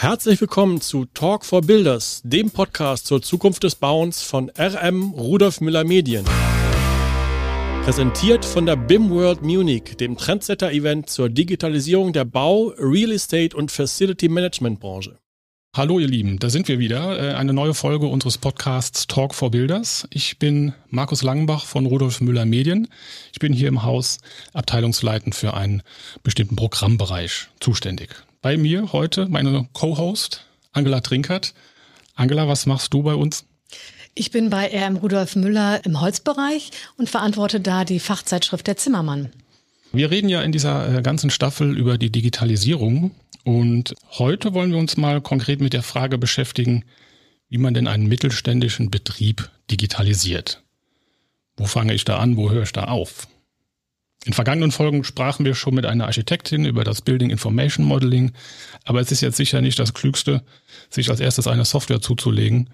Herzlich willkommen zu Talk for Builders, dem Podcast zur Zukunft des Bauens von RM Rudolf Müller Medien. Präsentiert von der BIM World Munich, dem Trendsetter-Event zur Digitalisierung der Bau-, Real Estate und Facility Management Branche. Hallo ihr Lieben, da sind wir wieder. Äh, eine neue Folge unseres Podcasts Talk for Builders. Ich bin Markus Langenbach von Rudolf Müller Medien. Ich bin hier im Haus abteilungsleitend für einen bestimmten Programmbereich zuständig. Bei mir heute meine Co-Host Angela Trinkert. Angela, was machst du bei uns? Ich bin bei RM Rudolf Müller im Holzbereich und verantworte da die Fachzeitschrift Der Zimmermann. Wir reden ja in dieser äh, ganzen Staffel über die Digitalisierung und heute wollen wir uns mal konkret mit der Frage beschäftigen, wie man denn einen mittelständischen Betrieb digitalisiert. Wo fange ich da an, wo höre ich da auf? In vergangenen Folgen sprachen wir schon mit einer Architektin über das Building Information Modeling, aber es ist jetzt sicher nicht das Klügste, sich als erstes eine Software zuzulegen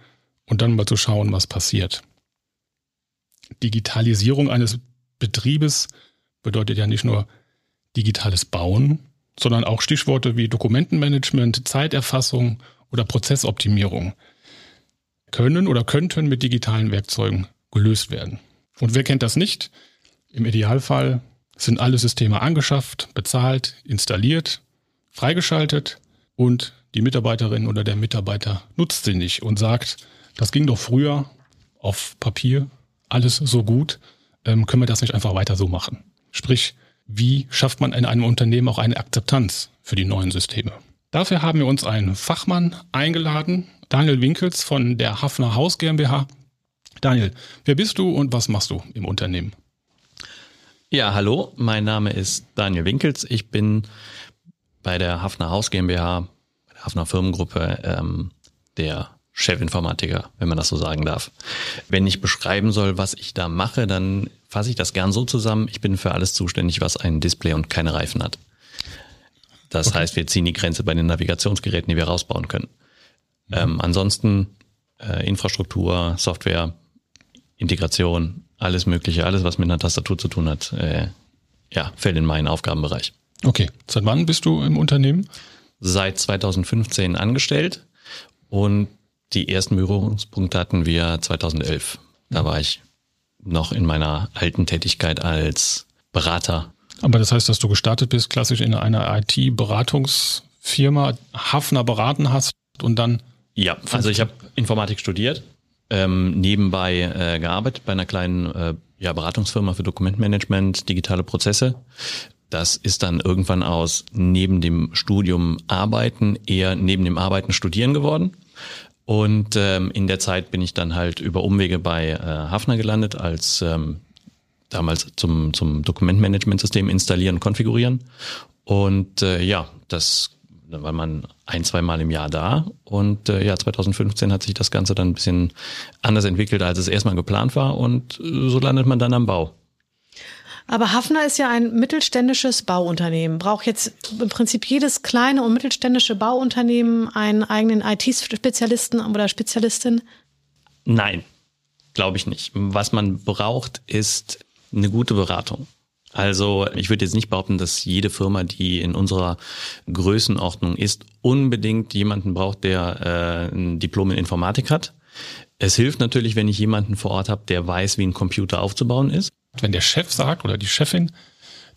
und dann mal zu schauen, was passiert. Digitalisierung eines Betriebes bedeutet ja nicht nur digitales Bauen, sondern auch Stichworte wie Dokumentenmanagement, Zeiterfassung oder Prozessoptimierung können oder könnten mit digitalen Werkzeugen gelöst werden. Und wer kennt das nicht? Im Idealfall sind alle Systeme angeschafft, bezahlt, installiert, freigeschaltet und die Mitarbeiterin oder der Mitarbeiter nutzt sie nicht und sagt, das ging doch früher auf Papier alles so gut, ähm, können wir das nicht einfach weiter so machen? Sprich, wie schafft man in einem Unternehmen auch eine Akzeptanz für die neuen Systeme? Dafür haben wir uns einen Fachmann eingeladen, Daniel Winkels von der Hafner Haus GmbH. Daniel, wer bist du und was machst du im Unternehmen? Ja, hallo, mein Name ist Daniel Winkels. Ich bin bei der Hafner Haus GmbH, bei der Hafner Firmengruppe, ähm, der Chefinformatiker, wenn man das so sagen darf. Wenn ich beschreiben soll, was ich da mache, dann fasse ich das gern so zusammen. Ich bin für alles zuständig, was ein Display und keine Reifen hat. Das okay. heißt, wir ziehen die Grenze bei den Navigationsgeräten, die wir rausbauen können. Mhm. Ähm, ansonsten äh, Infrastruktur, Software, Integration, alles Mögliche, alles, was mit einer Tastatur zu tun hat, äh, ja, fällt in meinen Aufgabenbereich. Okay. Seit wann bist du im Unternehmen? Seit 2015 angestellt und die ersten Berührungspunkte hatten wir 2011. Da mhm. war ich noch in meiner alten Tätigkeit als Berater. Aber das heißt, dass du gestartet bist, klassisch in einer IT-Beratungsfirma, Hafner beraten hast und dann. Ja, also ich habe Informatik studiert ähm, nebenbei äh, gearbeitet bei einer kleinen äh, ja, Beratungsfirma für Dokumentmanagement, digitale Prozesse. Das ist dann irgendwann aus neben dem Studium arbeiten eher neben dem Arbeiten studieren geworden. Und ähm, in der Zeit bin ich dann halt über Umwege bei äh, Hafner gelandet als ähm, damals zum, zum Dokumentmanagementsystem installieren, konfigurieren. Und äh, ja, das da war man ein, zwei Mal im Jahr da. Und äh, ja, 2015 hat sich das Ganze dann ein bisschen anders entwickelt, als es erstmal geplant war. Und äh, so landet man dann am Bau. Aber Hafner ist ja ein mittelständisches Bauunternehmen. Braucht jetzt im Prinzip jedes kleine und mittelständische Bauunternehmen einen eigenen IT-Spezialisten oder Spezialistin? Nein, glaube ich nicht. Was man braucht, ist eine gute Beratung. Also ich würde jetzt nicht behaupten, dass jede Firma, die in unserer Größenordnung ist, unbedingt jemanden braucht, der äh, ein Diplom in Informatik hat. Es hilft natürlich, wenn ich jemanden vor Ort habe, der weiß, wie ein Computer aufzubauen ist. Wenn der Chef sagt oder die Chefin,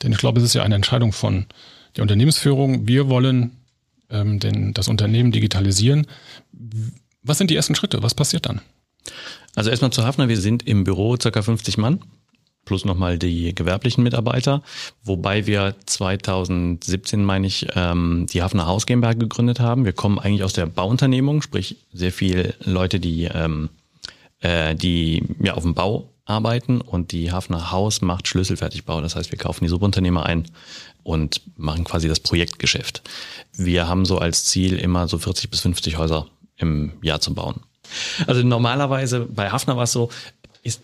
denn ich glaube, es ist ja eine Entscheidung von der Unternehmensführung, wir wollen ähm, denn das Unternehmen digitalisieren. Was sind die ersten Schritte? Was passiert dann? Also erstmal zu Hafner, wir sind im Büro circa 50 Mann plus nochmal die gewerblichen Mitarbeiter, wobei wir 2017, meine ich, ähm, die Hafner Haus GmbH gegründet haben. Wir kommen eigentlich aus der Bauunternehmung, sprich sehr viele Leute, die, ähm, äh, die ja auf dem Bau arbeiten und die Hafner Haus macht Schlüsselfertigbau. Das heißt, wir kaufen die Subunternehmer ein und machen quasi das Projektgeschäft. Wir haben so als Ziel immer so 40 bis 50 Häuser im Jahr zu bauen. Also normalerweise bei Hafner war es so, ist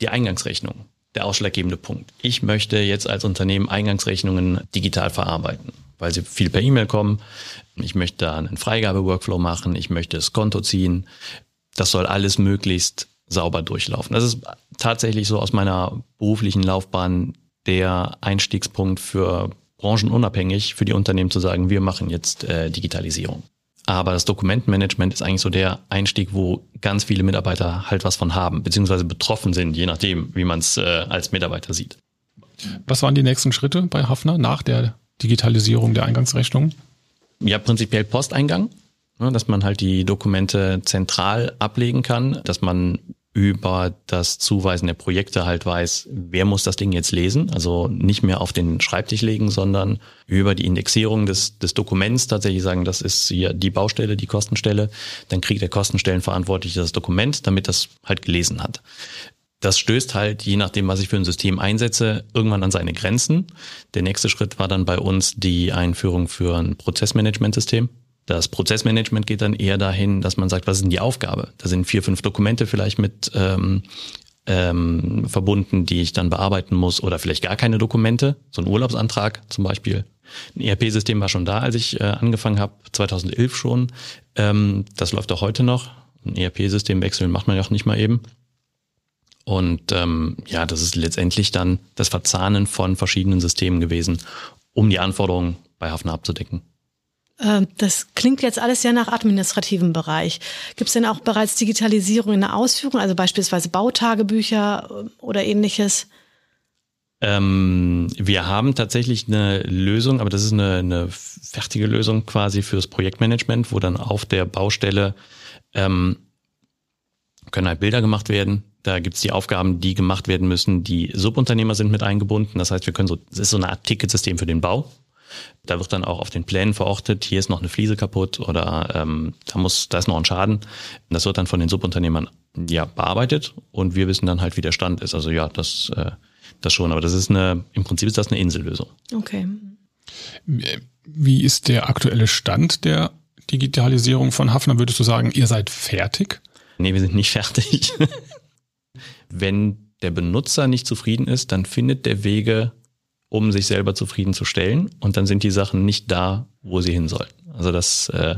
die Eingangsrechnung der ausschlaggebende Punkt. Ich möchte jetzt als Unternehmen Eingangsrechnungen digital verarbeiten, weil sie viel per E-Mail kommen. Ich möchte da einen Freigabe-Workflow machen. Ich möchte das Konto ziehen. Das soll alles möglichst sauber durchlaufen. Das ist tatsächlich so aus meiner beruflichen Laufbahn der Einstiegspunkt für branchenunabhängig für die Unternehmen zu sagen, wir machen jetzt äh, Digitalisierung. Aber das Dokumentenmanagement ist eigentlich so der Einstieg, wo ganz viele Mitarbeiter halt was von haben, beziehungsweise betroffen sind, je nachdem, wie man es äh, als Mitarbeiter sieht. Was waren die nächsten Schritte bei Hafner nach der Digitalisierung der Eingangsrechnung? Ja, prinzipiell Posteingang, ne, dass man halt die Dokumente zentral ablegen kann, dass man über das Zuweisen der Projekte halt weiß, wer muss das Ding jetzt lesen. Also nicht mehr auf den Schreibtisch legen, sondern über die Indexierung des, des Dokuments tatsächlich sagen, das ist hier die Baustelle, die Kostenstelle. Dann kriegt der Kostenstellenverantwortliche das Dokument, damit das halt gelesen hat. Das stößt halt, je nachdem, was ich für ein System einsetze, irgendwann an seine Grenzen. Der nächste Schritt war dann bei uns die Einführung für ein Prozessmanagementsystem. Das Prozessmanagement geht dann eher dahin, dass man sagt, was ist denn die Aufgabe? Da sind vier, fünf Dokumente vielleicht mit ähm, ähm, verbunden, die ich dann bearbeiten muss oder vielleicht gar keine Dokumente. So ein Urlaubsantrag zum Beispiel. Ein ERP-System war schon da, als ich äh, angefangen habe, 2011 schon. Ähm, das läuft auch heute noch. Ein ERP-System wechseln macht man ja auch nicht mal eben. Und ähm, ja, das ist letztendlich dann das Verzahnen von verschiedenen Systemen gewesen, um die Anforderungen bei Hafner abzudecken. Ähm, das klingt jetzt alles sehr nach administrativem Bereich. Gibt es denn auch bereits Digitalisierung in der Ausführung, also beispielsweise Bautagebücher äh, oder ähnliches? Ähm, wir haben tatsächlich eine Lösung, aber das ist eine, eine fertige Lösung quasi fürs Projektmanagement, wo dann auf der Baustelle ähm, können halt Bilder gemacht werden. Da gibt's die Aufgaben, die gemacht werden müssen. Die Subunternehmer sind mit eingebunden. Das heißt, wir können so, das ist so eine Art Ticketsystem für den Bau. Da wird dann auch auf den Plänen verortet, hier ist noch eine Fliese kaputt oder ähm, da muss, da ist noch ein Schaden. Das wird dann von den Subunternehmern ja bearbeitet und wir wissen dann halt, wie der Stand ist. Also ja, das, äh, das schon. Aber das ist eine, im Prinzip ist das eine Insellösung. Okay. Wie ist der aktuelle Stand der Digitalisierung von Hafner? Würdest du sagen, ihr seid fertig? Nee, wir sind nicht fertig. Wenn der Benutzer nicht zufrieden ist, dann findet der Wege, um sich selber zufriedenzustellen. Und dann sind die Sachen nicht da, wo sie hin sollen. Also das äh,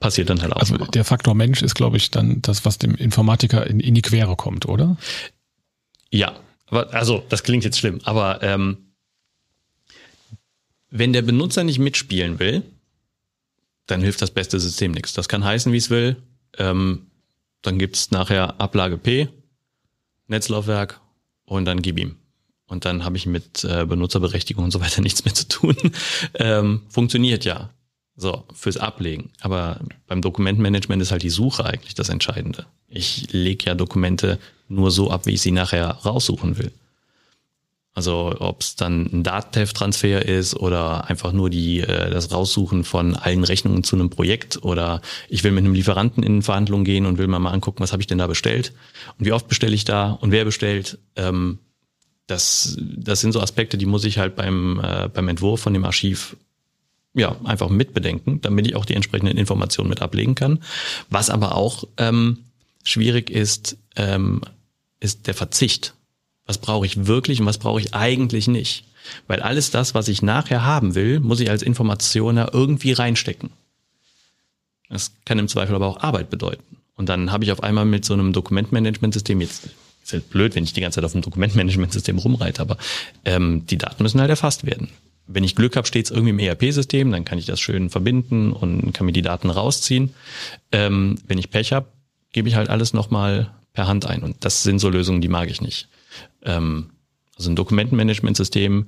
passiert dann halt auch. Also der Faktor Mensch ist, glaube ich, dann das, was dem Informatiker in, in die Quere kommt, oder? Ja, aber, also das klingt jetzt schlimm, aber ähm, wenn der Benutzer nicht mitspielen will, dann hilft das beste System nichts. Das kann heißen, wie es will. Ähm, dann gibt's nachher Ablage P, Netzlaufwerk und dann gib ihm und dann habe ich mit äh, Benutzerberechtigung und so weiter nichts mehr zu tun. ähm, funktioniert ja. So, fürs Ablegen. Aber beim Dokumentenmanagement ist halt die Suche eigentlich das Entscheidende. Ich lege ja Dokumente nur so ab, wie ich sie nachher raussuchen will. Also ob es dann ein Datev-Transfer ist oder einfach nur die äh, das Raussuchen von allen Rechnungen zu einem Projekt oder ich will mit einem Lieferanten in Verhandlungen gehen und will mal mal angucken, was habe ich denn da bestellt und wie oft bestelle ich da und wer bestellt. Ähm, das, das sind so Aspekte, die muss ich halt beim, äh, beim Entwurf von dem Archiv ja einfach mitbedenken, damit ich auch die entsprechenden Informationen mit ablegen kann. Was aber auch ähm, schwierig ist, ähm, ist der Verzicht. Was brauche ich wirklich und was brauche ich eigentlich nicht? Weil alles das, was ich nachher haben will, muss ich als Information ja irgendwie reinstecken. Das kann im Zweifel aber auch Arbeit bedeuten. Und dann habe ich auf einmal mit so einem Dokumentmanagementsystem jetzt ist halt blöd, wenn ich die ganze Zeit auf dem Dokumentmanagementsystem rumreite, aber ähm, die Daten müssen halt erfasst werden. Wenn ich Glück habe, steht es irgendwie im ERP-System, dann kann ich das schön verbinden und kann mir die Daten rausziehen. Ähm, wenn ich Pech habe, gebe ich halt alles nochmal per Hand ein. Und das sind so Lösungen, die mag ich nicht. Ähm, also ein Dokumentenmanagementsystem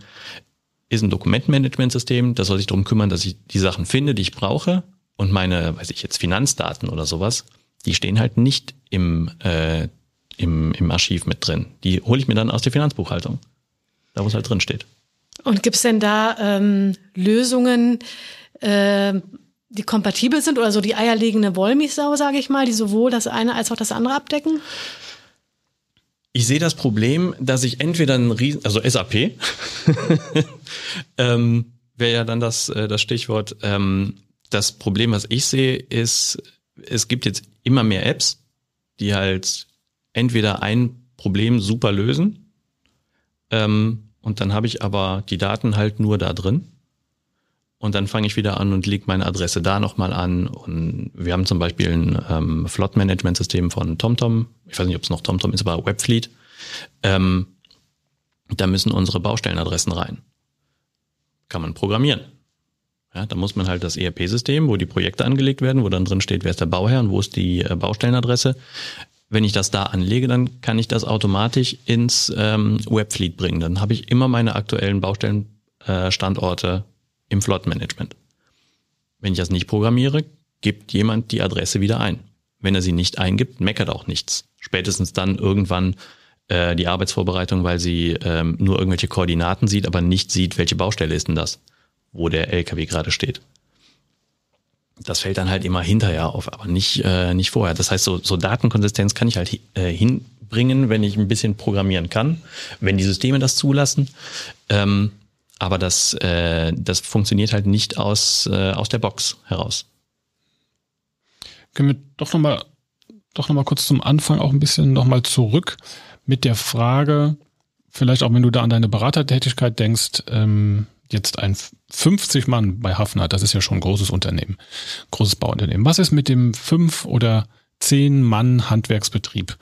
ist ein Dokumentenmanagementsystem, das soll sich darum kümmern, dass ich die Sachen finde, die ich brauche. Und meine, weiß ich jetzt, Finanzdaten oder sowas, die stehen halt nicht im äh, im, im Archiv mit drin. Die hole ich mir dann aus der Finanzbuchhaltung, da wo es halt drin steht. Und gibt es denn da ähm, Lösungen, äh, die kompatibel sind oder so die eierlegende Wollmilchsau, sage ich mal, die sowohl das eine als auch das andere abdecken? Ich sehe das Problem, dass ich entweder ein Riesen, also SAP, ähm, wäre ja dann das, äh, das Stichwort. Ähm, das Problem, was ich sehe, ist, es gibt jetzt immer mehr Apps, die halt entweder ein Problem super lösen ähm, und dann habe ich aber die Daten halt nur da drin. Und dann fange ich wieder an und lege meine Adresse da nochmal an. Und wir haben zum Beispiel ein ähm, Flot-Management-System von TomTom. Ich weiß nicht, ob es noch TomTom ist, aber Webfleet. Ähm, da müssen unsere Baustellenadressen rein. Kann man programmieren. Ja, da muss man halt das ERP-System, wo die Projekte angelegt werden, wo dann drin steht, wer ist der Bauherr und wo ist die äh, Baustellenadresse. Wenn ich das da anlege, dann kann ich das automatisch ins ähm, Webfleet bringen. Dann habe ich immer meine aktuellen Baustellenstandorte äh, im Flottenmanagement. Wenn ich das nicht programmiere, gibt jemand die Adresse wieder ein. Wenn er sie nicht eingibt, meckert auch nichts. Spätestens dann irgendwann äh, die Arbeitsvorbereitung, weil sie ähm, nur irgendwelche Koordinaten sieht, aber nicht sieht, welche Baustelle ist denn das, wo der LKW gerade steht. Das fällt dann halt immer hinterher auf, aber nicht, äh, nicht vorher. Das heißt, so, so Datenkonsistenz kann ich halt äh, hinbringen, wenn ich ein bisschen programmieren kann, wenn die Systeme das zulassen. Ähm, aber das, äh, das funktioniert halt nicht aus, äh, aus der Box heraus. Können wir doch nochmal noch kurz zum Anfang auch ein bisschen nochmal zurück mit der Frage, vielleicht auch wenn du da an deine Beratertätigkeit denkst, ähm, jetzt ein 50 Mann bei Hafner, das ist ja schon ein großes Unternehmen, großes Bauunternehmen. Was ist mit dem 5 oder 10 Mann Handwerksbetrieb?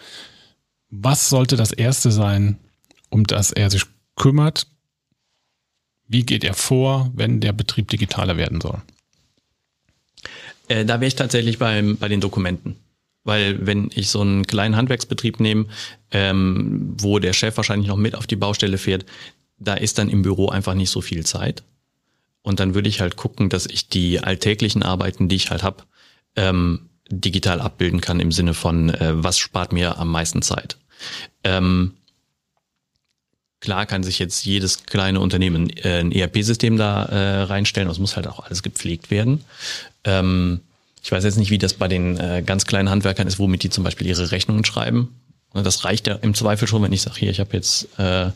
Was sollte das erste sein, um das er sich kümmert? Wie geht er vor, wenn der Betrieb digitaler werden soll? Äh, da wäre ich tatsächlich beim, bei den Dokumenten. Weil wenn ich so einen kleinen Handwerksbetrieb nehme, ähm, wo der Chef wahrscheinlich noch mit auf die Baustelle fährt, da ist dann im Büro einfach nicht so viel Zeit. Und dann würde ich halt gucken, dass ich die alltäglichen Arbeiten, die ich halt habe, ähm, digital abbilden kann im Sinne von, äh, was spart mir am meisten Zeit. Ähm, klar kann sich jetzt jedes kleine Unternehmen äh, ein ERP-System da äh, reinstellen, das muss halt auch alles gepflegt werden. Ähm, ich weiß jetzt nicht, wie das bei den äh, ganz kleinen Handwerkern ist, womit die zum Beispiel ihre Rechnungen schreiben. Das reicht ja im Zweifel schon, wenn ich sage, hier, ich habe jetzt äh,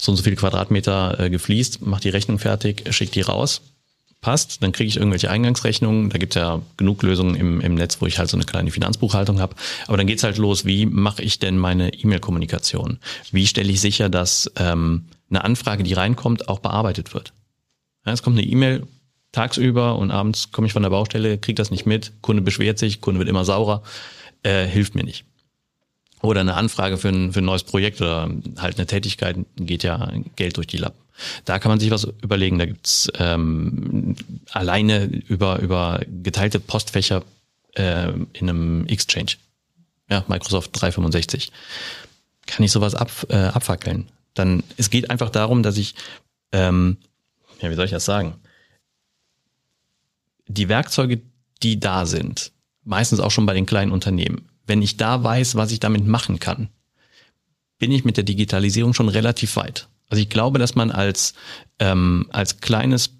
so und so viele Quadratmeter äh, gefliest, mach die Rechnung fertig, schick die raus. Passt, dann kriege ich irgendwelche Eingangsrechnungen. Da gibt es ja genug Lösungen im, im Netz, wo ich halt so eine kleine Finanzbuchhaltung habe. Aber dann geht's halt los, wie mache ich denn meine E-Mail-Kommunikation? Wie stelle ich sicher, dass ähm, eine Anfrage, die reinkommt, auch bearbeitet wird? Ja, es kommt eine E-Mail, tagsüber und abends komme ich von der Baustelle, kriege das nicht mit, Kunde beschwert sich, Kunde wird immer saurer, äh, hilft mir nicht. Oder eine Anfrage für ein, für ein neues Projekt oder halt eine Tätigkeit, geht ja Geld durch die Lappen. Da kann man sich was überlegen. Da gibt's ähm, alleine über, über geteilte Postfächer äh, in einem Exchange. Ja, Microsoft 365. Kann ich sowas ab, äh, abfackeln. Dann, es geht einfach darum, dass ich, ähm, ja, wie soll ich das sagen? die Werkzeuge, die da sind, meistens auch schon bei den kleinen Unternehmen, wenn ich da weiß, was ich damit machen kann, bin ich mit der Digitalisierung schon relativ weit. Also ich glaube, dass man als, ähm, als kleines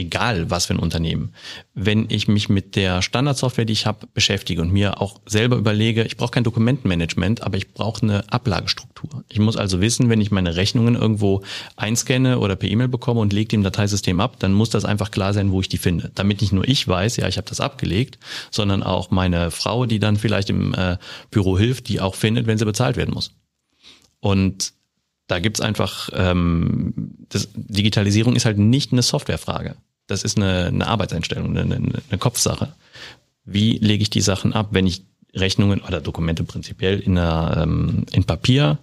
egal was für ein Unternehmen, wenn ich mich mit der Standardsoftware, die ich habe, beschäftige und mir auch selber überlege, ich brauche kein Dokumentenmanagement, aber ich brauche eine Ablagestruktur. Ich muss also wissen, wenn ich meine Rechnungen irgendwo einscanne oder per E-Mail bekomme und lege die im Dateisystem ab, dann muss das einfach klar sein, wo ich die finde. Damit nicht nur ich weiß, ja, ich habe das abgelegt, sondern auch meine Frau, die dann vielleicht im äh, Büro hilft, die auch findet, wenn sie bezahlt werden muss. Und da gibt's einfach, ähm, das, Digitalisierung ist halt nicht eine Softwarefrage. Das ist eine, eine Arbeitseinstellung, eine, eine Kopfsache. Wie lege ich die Sachen ab, wenn ich Rechnungen oder Dokumente prinzipiell in, einer, ähm, in Papier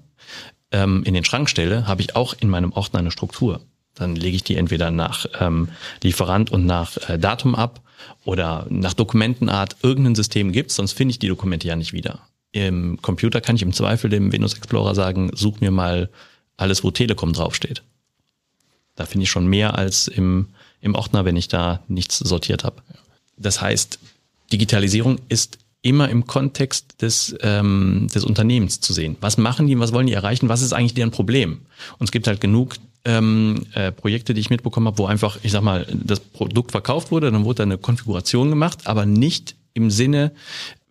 ähm, in den Schrank stelle, habe ich auch in meinem Ordner eine Struktur. Dann lege ich die entweder nach ähm, Lieferant und nach äh, Datum ab oder nach Dokumentenart. Irgendein System gibt's, sonst finde ich die Dokumente ja nicht wieder. Im Computer kann ich im Zweifel dem Windows Explorer sagen, such mir mal alles, wo Telekom draufsteht. Da finde ich schon mehr als im, im Ordner, wenn ich da nichts sortiert habe. Das heißt, Digitalisierung ist immer im Kontext des, ähm, des Unternehmens zu sehen. Was machen die, was wollen die erreichen, was ist eigentlich deren Problem? Und es gibt halt genug ähm, äh, Projekte, die ich mitbekommen habe, wo einfach, ich sag mal, das Produkt verkauft wurde, dann wurde da eine Konfiguration gemacht, aber nicht im Sinne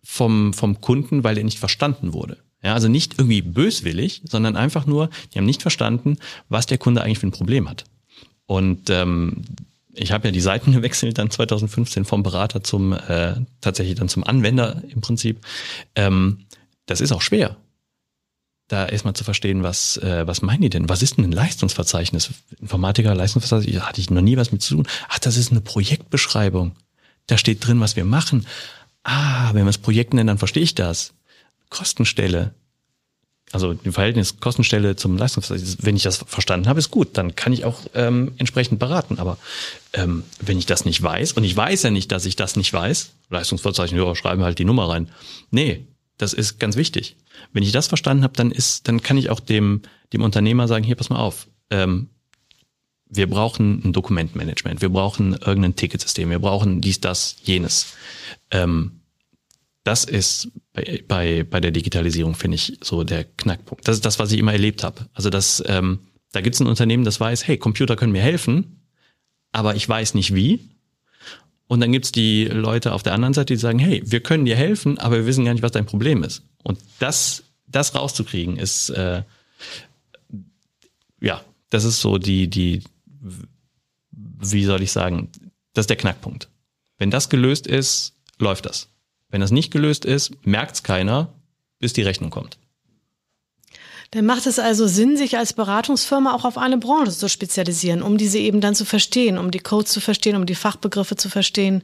vom, vom Kunden, weil er nicht verstanden wurde. Ja, also nicht irgendwie böswillig, sondern einfach nur, die haben nicht verstanden, was der Kunde eigentlich für ein Problem hat. Und ähm, ich habe ja die Seiten gewechselt dann 2015 vom Berater zum äh, tatsächlich dann zum Anwender im Prinzip. Ähm, das ist auch schwer, da erstmal zu verstehen, was äh, was meinen die denn? Was ist denn ein Leistungsverzeichnis? Informatiker Leistungsverzeichnis, da hatte ich noch nie was mit zu tun. Ach, das ist eine Projektbeschreibung. Da steht drin, was wir machen. Ah, wenn wir es Projekt nennen, dann verstehe ich das. Kostenstelle. Also die Verhältnis Kostenstelle zum Leistungsverhältnis, wenn ich das verstanden habe, ist gut, dann kann ich auch ähm, entsprechend beraten. Aber ähm, wenn ich das nicht weiß, und ich weiß ja nicht, dass ich das nicht weiß, Leistungsverzeichnis, ja, schreiben halt die Nummer rein. Nee, das ist ganz wichtig. Wenn ich das verstanden habe, dann ist, dann kann ich auch dem, dem Unternehmer sagen, hier, pass mal auf, ähm, wir brauchen ein Dokumentmanagement, wir brauchen irgendein Ticketsystem, wir brauchen dies, das, jenes. Ähm, das ist bei, bei, bei der Digitalisierung, finde ich, so der Knackpunkt. Das ist das, was ich immer erlebt habe. Also das, ähm, da gibt es ein Unternehmen, das weiß, hey, Computer können mir helfen, aber ich weiß nicht wie. Und dann gibt's die Leute auf der anderen Seite, die sagen, hey, wir können dir helfen, aber wir wissen gar nicht, was dein Problem ist. Und das, das rauszukriegen, ist äh, ja, das ist so die, die, wie soll ich sagen, das ist der Knackpunkt. Wenn das gelöst ist, läuft das. Wenn das nicht gelöst ist, merkt's keiner, bis die Rechnung kommt. Dann macht es also Sinn, sich als Beratungsfirma auch auf eine Branche zu spezialisieren, um diese eben dann zu verstehen, um die Codes zu verstehen, um die Fachbegriffe zu verstehen.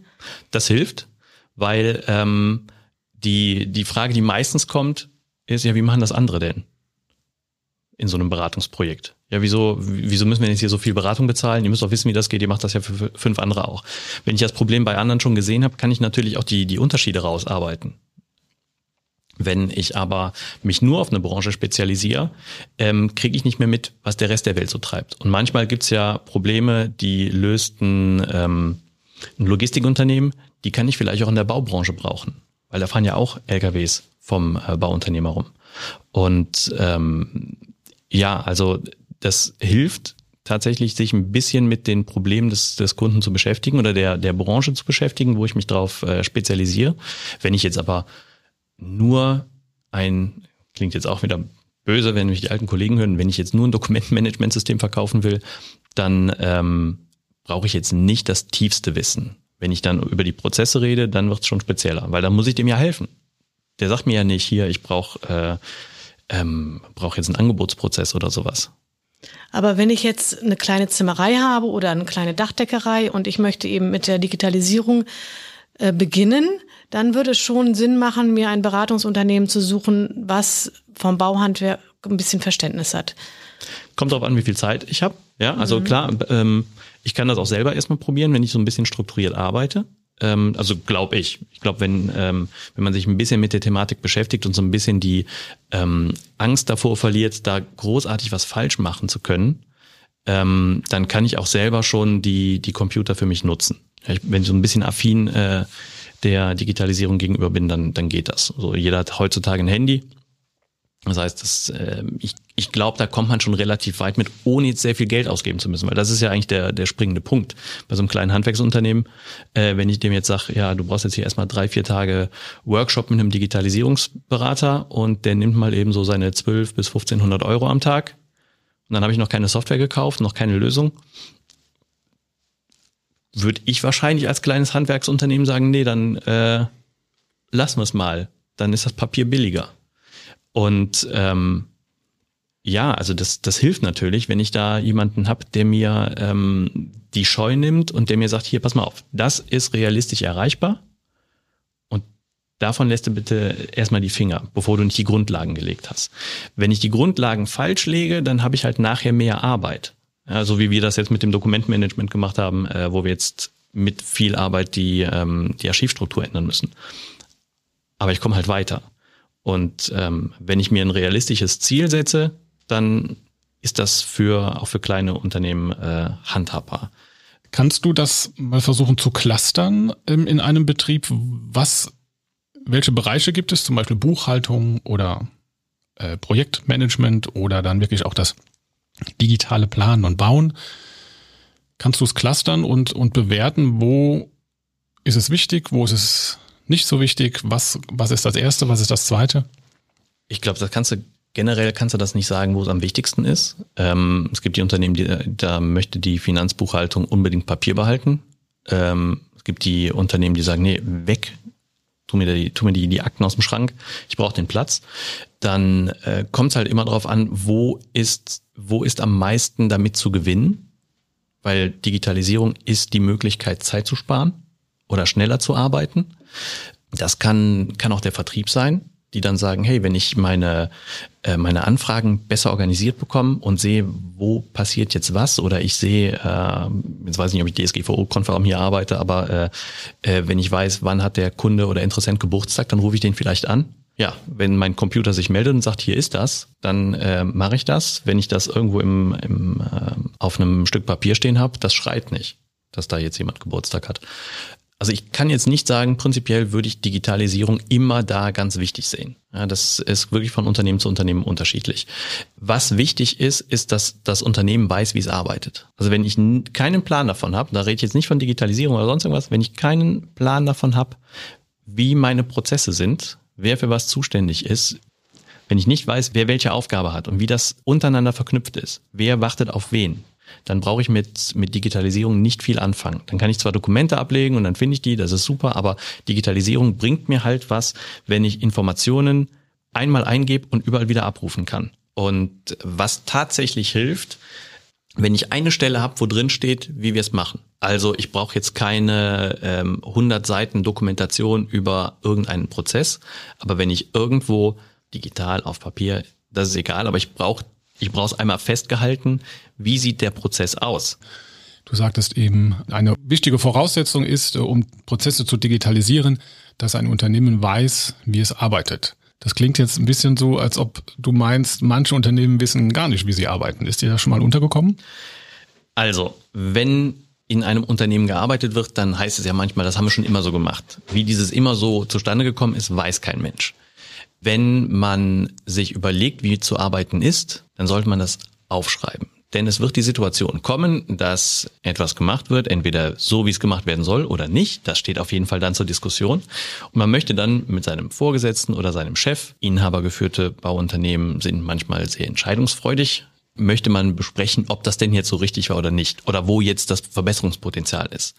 Das hilft, weil ähm, die, die Frage, die meistens kommt, ist ja, wie machen das andere denn in so einem Beratungsprojekt? Ja, wieso, wieso müssen wir jetzt hier so viel Beratung bezahlen? Ihr müsst doch wissen, wie das geht. Ihr macht das ja für fünf andere auch. Wenn ich das Problem bei anderen schon gesehen habe, kann ich natürlich auch die, die Unterschiede rausarbeiten. Wenn ich aber mich nur auf eine Branche spezialisiere, ähm, kriege ich nicht mehr mit, was der Rest der Welt so treibt. Und manchmal gibt's ja Probleme, die löst ein, ähm, ein Logistikunternehmen, die kann ich vielleicht auch in der Baubranche brauchen. Weil da fahren ja auch LKWs vom äh, Bauunternehmer rum. Und ähm, ja, also das hilft tatsächlich, sich ein bisschen mit den Problemen des, des Kunden zu beschäftigen oder der, der Branche zu beschäftigen, wo ich mich darauf äh, spezialisiere. Wenn ich jetzt aber nur ein, klingt jetzt auch wieder böse, wenn mich die alten Kollegen hören, wenn ich jetzt nur ein Dokumentenmanagementsystem verkaufen will, dann ähm, brauche ich jetzt nicht das tiefste Wissen. Wenn ich dann über die Prozesse rede, dann wird es schon spezieller, weil dann muss ich dem ja helfen. Der sagt mir ja nicht, hier, ich brauche äh, ähm, brauche jetzt einen Angebotsprozess oder sowas. Aber wenn ich jetzt eine kleine Zimmerei habe oder eine kleine Dachdeckerei und ich möchte eben mit der Digitalisierung äh, beginnen, dann würde es schon Sinn machen, mir ein Beratungsunternehmen zu suchen, was vom Bauhandwerk ein bisschen Verständnis hat. Kommt darauf an, wie viel Zeit ich habe. Ja, also mhm. klar, ähm, ich kann das auch selber erstmal probieren, wenn ich so ein bisschen strukturiert arbeite. Ähm, also glaube ich. Ich glaube, wenn, ähm, wenn man sich ein bisschen mit der Thematik beschäftigt und so ein bisschen die ähm, Angst davor verliert, da großartig was falsch machen zu können, ähm, dann kann ich auch selber schon die, die Computer für mich nutzen. Ich, wenn ich so ein bisschen affin äh, der Digitalisierung gegenüber bin, dann, dann geht das. So, jeder hat heutzutage ein Handy das heißt, das, äh, ich, ich glaube, da kommt man schon relativ weit mit, ohne jetzt sehr viel Geld ausgeben zu müssen, weil das ist ja eigentlich der, der springende Punkt bei so einem kleinen Handwerksunternehmen. Äh, wenn ich dem jetzt sage, ja, du brauchst jetzt hier erstmal drei, vier Tage Workshop mit einem Digitalisierungsberater und der nimmt mal eben so seine 12 bis 1500 Euro am Tag und dann habe ich noch keine Software gekauft, noch keine Lösung, würde ich wahrscheinlich als kleines Handwerksunternehmen sagen, nee, dann äh, lassen wir es mal, dann ist das Papier billiger. Und ähm, ja, also das, das hilft natürlich, wenn ich da jemanden habe, der mir ähm, die Scheu nimmt und der mir sagt, hier, pass mal auf, das ist realistisch erreichbar und davon lässt du bitte erstmal die Finger, bevor du nicht die Grundlagen gelegt hast. Wenn ich die Grundlagen falsch lege, dann habe ich halt nachher mehr Arbeit. Ja, so wie wir das jetzt mit dem Dokumentmanagement gemacht haben, äh, wo wir jetzt mit viel Arbeit die, ähm, die Archivstruktur ändern müssen. Aber ich komme halt weiter. Und ähm, wenn ich mir ein realistisches Ziel setze, dann ist das für auch für kleine Unternehmen äh, handhabbar. Kannst du das mal versuchen zu clustern ähm, in einem Betrieb? Was, welche Bereiche gibt es? Zum Beispiel Buchhaltung oder äh, Projektmanagement oder dann wirklich auch das digitale Planen und Bauen? Kannst du es clustern und, und bewerten, wo ist es wichtig, wo ist es nicht so wichtig? Was, was ist das Erste, was ist das Zweite? Ich glaube, das kannst du generell kannst du das nicht sagen, wo es am wichtigsten ist. Ähm, es gibt die Unternehmen, die, da möchte die Finanzbuchhaltung unbedingt Papier behalten. Ähm, es gibt die Unternehmen, die sagen, nee, weg, tu mir die, tu mir die, die Akten aus dem Schrank, ich brauche den Platz. Dann äh, kommt es halt immer darauf an, wo ist, wo ist am meisten damit zu gewinnen, weil Digitalisierung ist die Möglichkeit, Zeit zu sparen oder schneller zu arbeiten. Das kann, kann auch der Vertrieb sein. die dann sagen, hey, wenn ich meine, äh, meine Anfragen besser organisiert bekomme und sehe, wo passiert jetzt was oder ich sehe, äh, jetzt weiß ich nicht, ob ich DSGVO-konform hier arbeite, aber äh, wenn ich weiß, wann hat der Kunde oder Interessent Geburtstag, dann rufe ich den vielleicht an. Ja, wenn mein Computer sich meldet und sagt, hier ist das, dann äh, mache ich das. Wenn ich das irgendwo im, im, äh, auf einem Stück Papier stehen habe, das schreit nicht, dass da jetzt jemand Geburtstag hat. Also ich kann jetzt nicht sagen, prinzipiell würde ich Digitalisierung immer da ganz wichtig sehen. Ja, das ist wirklich von Unternehmen zu Unternehmen unterschiedlich. Was wichtig ist, ist, dass das Unternehmen weiß, wie es arbeitet. Also wenn ich keinen Plan davon habe, da rede ich jetzt nicht von Digitalisierung oder sonst irgendwas, wenn ich keinen Plan davon habe, wie meine Prozesse sind, wer für was zuständig ist, wenn ich nicht weiß, wer welche Aufgabe hat und wie das untereinander verknüpft ist, wer wartet auf wen, dann brauche ich mit, mit Digitalisierung nicht viel anfangen. Dann kann ich zwar Dokumente ablegen und dann finde ich die, das ist super, aber Digitalisierung bringt mir halt was, wenn ich Informationen einmal eingebe und überall wieder abrufen kann. Und was tatsächlich hilft, wenn ich eine Stelle habe, wo drin steht, wie wir es machen. Also ich brauche jetzt keine ähm, 100 Seiten Dokumentation über irgendeinen Prozess, aber wenn ich irgendwo digital auf Papier, das ist egal, aber ich brauche ich brauche es einmal festgehalten. Wie sieht der Prozess aus? Du sagtest eben, eine wichtige Voraussetzung ist, äh, um Prozesse zu digitalisieren, dass ein Unternehmen weiß, wie es arbeitet. Das klingt jetzt ein bisschen so, als ob du meinst, manche Unternehmen wissen gar nicht, wie sie arbeiten. Ist dir das schon mal untergekommen? Also, wenn in einem Unternehmen gearbeitet wird, dann heißt es ja manchmal, das haben wir schon immer so gemacht. Wie dieses immer so zustande gekommen ist, weiß kein Mensch. Wenn man sich überlegt, wie zu arbeiten ist, dann sollte man das aufschreiben. Denn es wird die Situation kommen, dass etwas gemacht wird, entweder so, wie es gemacht werden soll oder nicht. Das steht auf jeden Fall dann zur Diskussion. Und man möchte dann mit seinem Vorgesetzten oder seinem Chef, inhabergeführte Bauunternehmen sind manchmal sehr entscheidungsfreudig, möchte man besprechen, ob das denn jetzt so richtig war oder nicht oder wo jetzt das Verbesserungspotenzial ist.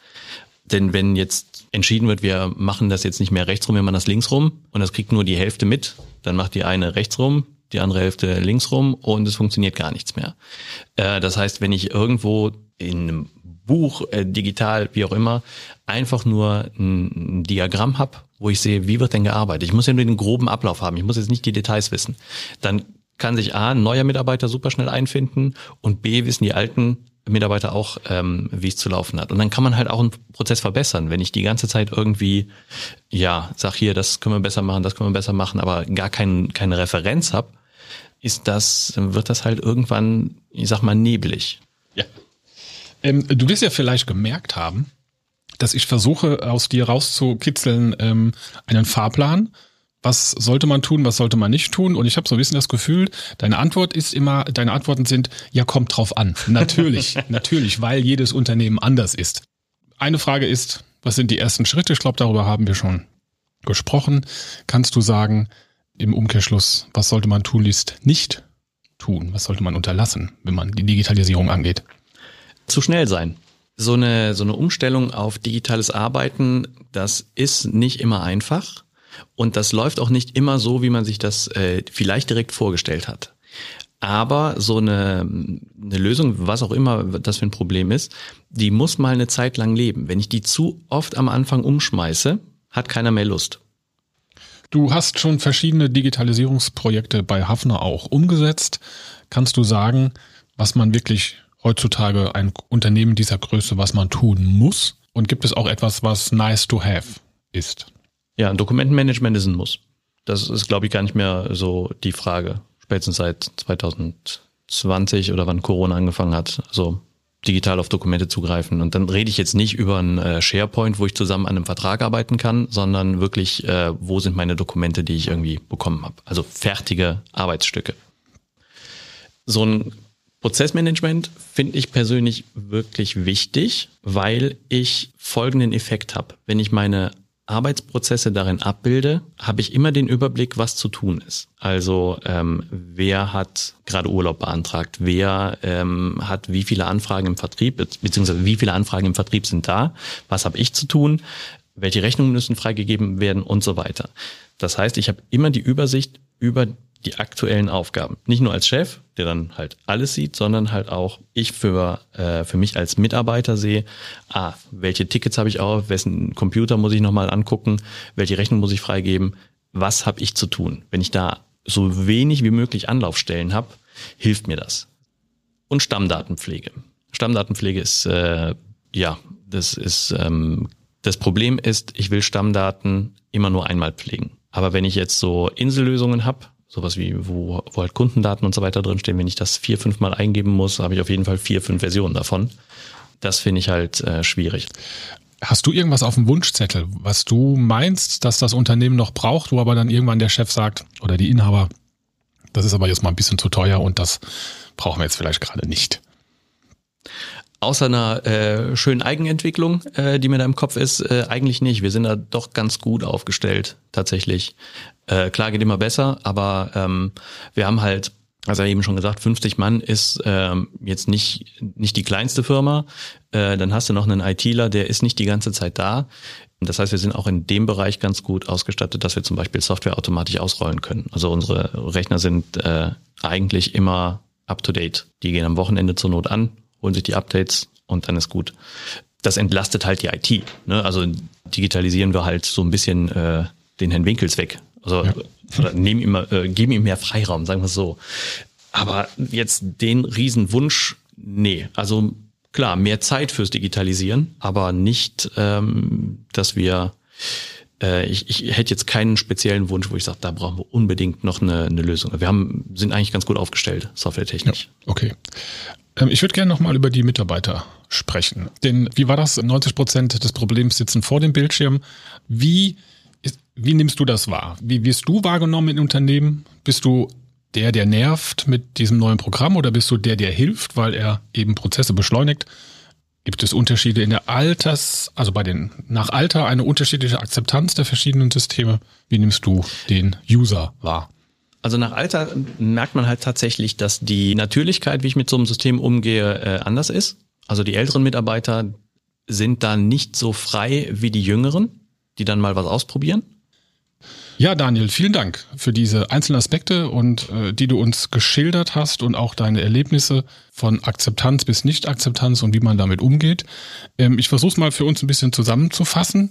Denn wenn jetzt entschieden wird, wir machen das jetzt nicht mehr rechts rum, wir machen das links rum und das kriegt nur die Hälfte mit, dann macht die eine rechts rum, die andere Hälfte links rum und es funktioniert gar nichts mehr. Äh, das heißt, wenn ich irgendwo in einem Buch, äh, digital, wie auch immer, einfach nur ein, Diagramm habe, wo ich sehe, wie wird denn gearbeitet. Ich muss ja nur den groben Ablauf haben, ich muss jetzt nicht die Details wissen. Dann kann sich A, ein neuer Mitarbeiter super schnell einfinden und B, wissen die alten Mitarbeiter auch, ähm, wie es zu laufen hat. Und dann kann man halt auch einen Prozess verbessern. Wenn ich die ganze Zeit irgendwie, ja, sag hier, das können wir besser machen, das können wir besser machen, aber gar kein, keine Referenz habe, ist das, wird das halt irgendwann, ich sag mal, neblig. Ja. Ähm, du wirst ja vielleicht gemerkt haben, dass ich versuche, aus dir rauszukitzeln, ähm, einen Fahrplan, was sollte man tun, was sollte man nicht tun? Und ich habe so ein bisschen das Gefühl, deine Antwort ist immer, deine Antworten sind, ja, kommt drauf an. Natürlich, natürlich, weil jedes Unternehmen anders ist. Eine Frage ist, was sind die ersten Schritte? Ich glaube, darüber haben wir schon gesprochen. Kannst du sagen, im Umkehrschluss, was sollte man tunlichst nicht tun? Was sollte man unterlassen, wenn man die Digitalisierung angeht? Zu schnell sein. So eine, so eine Umstellung auf digitales Arbeiten, das ist nicht immer einfach. Und das läuft auch nicht immer so, wie man sich das äh, vielleicht direkt vorgestellt hat. Aber so eine, eine Lösung, was auch immer das für ein Problem ist, die muss mal eine Zeit lang leben. Wenn ich die zu oft am Anfang umschmeiße, hat keiner mehr Lust. Du hast schon verschiedene Digitalisierungsprojekte bei Hafner auch umgesetzt. Kannst du sagen, was man wirklich heutzutage ein Unternehmen dieser Größe, was man tun muss? Und gibt es auch etwas, was nice to have ist? Ja, ein Dokumentenmanagement ist ein Muss. Das ist, glaube ich, gar nicht mehr so die Frage. Spätestens seit 2020 oder wann Corona angefangen hat. Also digital auf Dokumente zugreifen. Und dann rede ich jetzt nicht über ein äh, SharePoint, wo ich zusammen an einem Vertrag arbeiten kann, sondern wirklich, äh, wo sind meine Dokumente, die ich irgendwie bekommen habe. Also fertige Arbeitsstücke. So ein Prozessmanagement finde ich persönlich wirklich wichtig, weil ich folgenden Effekt habe. Wenn ich meine Arbeitsprozesse darin abbilde, habe ich immer den Überblick, was zu tun ist. Also ähm, wer hat gerade Urlaub beantragt, wer ähm, hat wie viele Anfragen im Vertrieb, beziehungsweise wie viele Anfragen im Vertrieb sind da, was habe ich zu tun, welche Rechnungen müssen freigegeben werden und so weiter. Das heißt, ich habe immer die Übersicht über die aktuellen Aufgaben. Nicht nur als Chef, der dann halt alles sieht, sondern halt auch ich für, äh, für mich als Mitarbeiter sehe, ah, welche Tickets habe ich auf, wessen Computer muss ich nochmal angucken, welche Rechnung muss ich freigeben, was habe ich zu tun? Wenn ich da so wenig wie möglich Anlaufstellen habe, hilft mir das. Und Stammdatenpflege. Stammdatenpflege ist, äh, ja, das ist, ähm, das Problem ist, ich will Stammdaten immer nur einmal pflegen. Aber wenn ich jetzt so Insellösungen habe, sowas wie, wo, wo halt Kundendaten und so weiter drinstehen, wenn ich das vier, fünf Mal eingeben muss, habe ich auf jeden Fall vier, fünf Versionen davon. Das finde ich halt äh, schwierig. Hast du irgendwas auf dem Wunschzettel, was du meinst, dass das Unternehmen noch braucht, wo aber dann irgendwann der Chef sagt oder die Inhaber, das ist aber jetzt mal ein bisschen zu teuer und das brauchen wir jetzt vielleicht gerade nicht? Außer einer äh, schönen Eigenentwicklung, äh, die mir da im Kopf ist, äh, eigentlich nicht. Wir sind da doch ganz gut aufgestellt, tatsächlich. Äh, klar geht immer besser, aber ähm, wir haben halt also eben schon gesagt, 50 Mann ist ähm, jetzt nicht, nicht die kleinste Firma. Äh, dann hast du noch einen ITler, der ist nicht die ganze Zeit da. Das heißt, wir sind auch in dem Bereich ganz gut ausgestattet, dass wir zum Beispiel Software automatisch ausrollen können. Also unsere Rechner sind äh, eigentlich immer up-to-date. Die gehen am Wochenende zur Not an, holen sich die Updates und dann ist gut. Das entlastet halt die IT. Ne? Also digitalisieren wir halt so ein bisschen äh, den Herrn Winkels weg. Also ja. nehmen ihm, äh, geben ihm mehr Freiraum, sagen wir es so. Aber jetzt den Riesenwunsch, nee. Also klar, mehr Zeit fürs Digitalisieren, aber nicht, ähm, dass wir äh, ich, ich hätte jetzt keinen speziellen Wunsch, wo ich sage, da brauchen wir unbedingt noch eine, eine Lösung. Wir haben, sind eigentlich ganz gut aufgestellt, softwaretechnisch. Ja, okay. Ähm, ich würde gerne nochmal über die Mitarbeiter sprechen. Denn wie war das? 90 Prozent des Problems sitzen vor dem Bildschirm. Wie wie nimmst du das wahr? Wie wirst du wahrgenommen in Unternehmen? Bist du der, der nervt mit diesem neuen Programm oder bist du der, der hilft, weil er eben Prozesse beschleunigt? Gibt es Unterschiede in der Alters, also bei den, nach Alter eine unterschiedliche Akzeptanz der verschiedenen Systeme? Wie nimmst du den User wahr? Also nach Alter merkt man halt tatsächlich, dass die Natürlichkeit, wie ich mit so einem System umgehe, äh, anders ist. Also die älteren Mitarbeiter sind da nicht so frei wie die jüngeren, die dann mal was ausprobieren. Ja, Daniel, vielen Dank für diese einzelnen Aspekte und äh, die du uns geschildert hast und auch deine Erlebnisse von Akzeptanz bis Nicht-Akzeptanz und wie man damit umgeht. Ähm, ich versuche es mal für uns ein bisschen zusammenzufassen.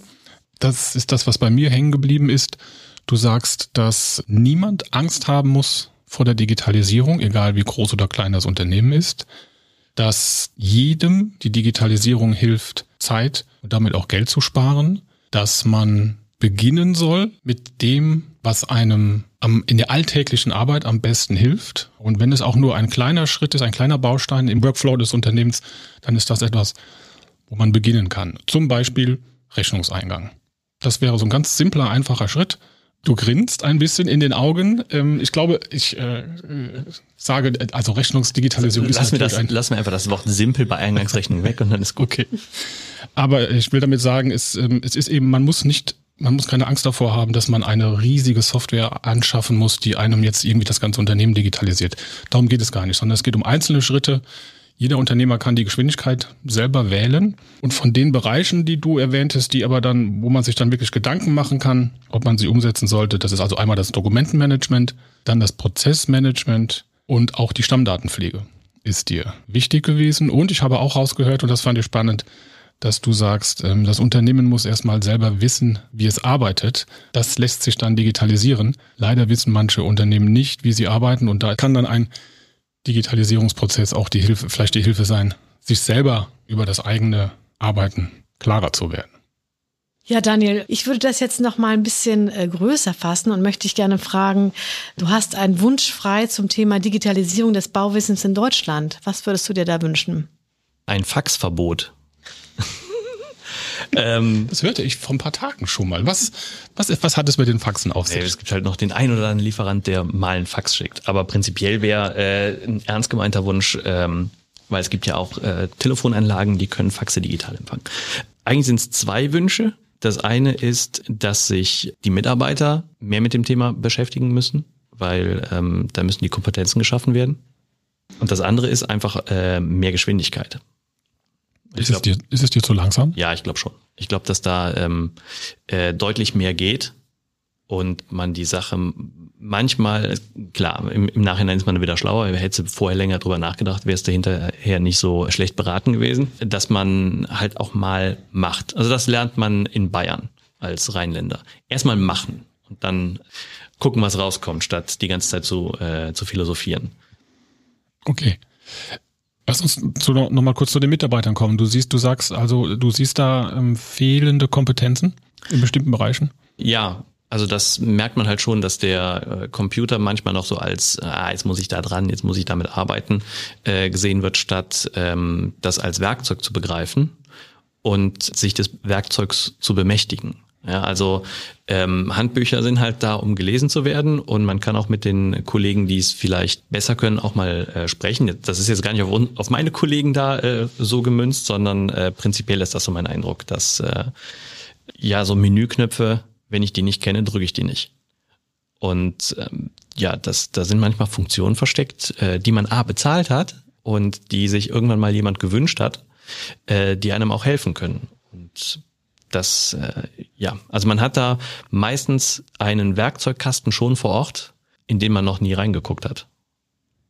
Das ist das, was bei mir hängen geblieben ist. Du sagst, dass niemand Angst haben muss vor der Digitalisierung, egal wie groß oder klein das Unternehmen ist, dass jedem die Digitalisierung hilft, Zeit und damit auch Geld zu sparen, dass man beginnen soll mit dem, was einem am, in der alltäglichen Arbeit am besten hilft. Und wenn es auch nur ein kleiner Schritt ist, ein kleiner Baustein im Workflow des Unternehmens, dann ist das etwas, wo man beginnen kann. Zum Beispiel Rechnungseingang. Das wäre so ein ganz simpler, einfacher Schritt. Du grinst ein bisschen in den Augen. Ähm, ich glaube, ich äh, sage, also Rechnungsdigitalisierung lass ist mir das, ein Lass mir einfach das Wort simpel bei Eingangsrechnung weg und dann ist gut. Okay. Aber ich will damit sagen, es, ähm, es ist eben, man muss nicht man muss keine Angst davor haben, dass man eine riesige Software anschaffen muss, die einem jetzt irgendwie das ganze Unternehmen digitalisiert. Darum geht es gar nicht, sondern es geht um einzelne Schritte. Jeder Unternehmer kann die Geschwindigkeit selber wählen. Und von den Bereichen, die du erwähntest, die aber dann, wo man sich dann wirklich Gedanken machen kann, ob man sie umsetzen sollte, das ist also einmal das Dokumentenmanagement, dann das Prozessmanagement und auch die Stammdatenpflege ist dir wichtig gewesen. Und ich habe auch rausgehört, und das fand ich spannend, dass du sagst, ähm, das Unternehmen muss erstmal selber wissen, wie es arbeitet. Das lässt sich dann digitalisieren. Leider wissen manche Unternehmen nicht, wie sie arbeiten und da kann dann ein Digitalisierungsprozess auch die Hilfe, vielleicht die Hilfe sein, sich selber über das eigene Arbeiten klarer zu werden. Ja, Daniel, ich würde das jetzt noch mal ein bisschen äh, größer fassen und möchte dich gerne fragen, du hast einen Wunsch frei zum Thema Digitalisierung des Bauwissens in Deutschland. Was würdest du dir da wünschen? Ein Faxverbot ähm, das hörte ich vor ein paar Tagen schon mal. Was, was, was hat es mit den Faxen auf sich? es gibt halt noch den einen oder anderen Lieferant, der mal einen Fax schickt. Aber prinzipiell wäre äh, ein ernst gemeinter Wunsch, ähm, weil es gibt ja auch äh, Telefonanlagen, die können Faxe digital empfangen. Eigentlich sind es zwei Wünsche. Das eine ist, dass sich die Mitarbeiter mehr mit dem Thema beschäftigen müssen, weil ähm, da müssen die Kompetenzen geschaffen werden. Und das andere ist einfach äh, mehr Geschwindigkeit. Ist, glaub, es dir, ist es dir zu langsam? Ja, ich glaube schon. Ich glaube, dass da ähm, äh, deutlich mehr geht und man die Sache manchmal, klar, im, im Nachhinein ist man wieder schlauer, hätte vorher länger drüber nachgedacht, wäre es dahinterher nicht so schlecht beraten gewesen, dass man halt auch mal macht. Also das lernt man in Bayern als Rheinländer. Erstmal machen und dann gucken, was rauskommt, statt die ganze Zeit zu, äh, zu philosophieren. Okay. Lass uns zu, noch mal kurz zu den Mitarbeitern kommen. Du siehst, du sagst, also du siehst da ähm, fehlende Kompetenzen in bestimmten Bereichen? Ja, also das merkt man halt schon, dass der äh, Computer manchmal noch so als, ah, jetzt muss ich da dran, jetzt muss ich damit arbeiten, äh, gesehen wird, statt ähm, das als Werkzeug zu begreifen und sich des Werkzeugs zu bemächtigen. Ja, also ähm, Handbücher sind halt da, um gelesen zu werden und man kann auch mit den Kollegen, die es vielleicht besser können, auch mal äh, sprechen. Das ist jetzt gar nicht auf, auf meine Kollegen da äh, so gemünzt, sondern äh, prinzipiell ist das so mein Eindruck, dass äh, ja so Menüknöpfe, wenn ich die nicht kenne, drücke ich die nicht. Und ähm, ja, das, da sind manchmal Funktionen versteckt, äh, die man A bezahlt hat und die sich irgendwann mal jemand gewünscht hat, äh, die einem auch helfen können. Und das, äh, ja, also man hat da meistens einen Werkzeugkasten schon vor Ort, in den man noch nie reingeguckt hat.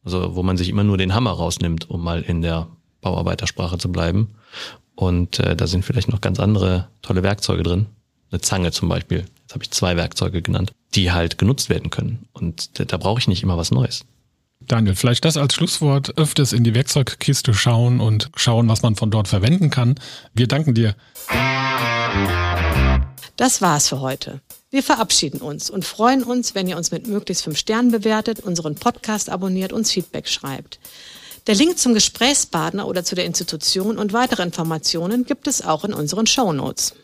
Also wo man sich immer nur den Hammer rausnimmt, um mal in der Bauarbeitersprache zu bleiben. Und äh, da sind vielleicht noch ganz andere tolle Werkzeuge drin. Eine Zange zum Beispiel. Jetzt habe ich zwei Werkzeuge genannt, die halt genutzt werden können. Und da, da brauche ich nicht immer was Neues. Daniel, vielleicht das als Schlusswort, öfters in die Werkzeugkiste schauen und schauen, was man von dort verwenden kann. Wir danken dir. Das war's für heute. Wir verabschieden uns und freuen uns, wenn ihr uns mit möglichst fünf Sternen bewertet, unseren Podcast abonniert, uns Feedback schreibt. Der Link zum Gesprächspartner oder zu der Institution und weitere Informationen gibt es auch in unseren Show Notes.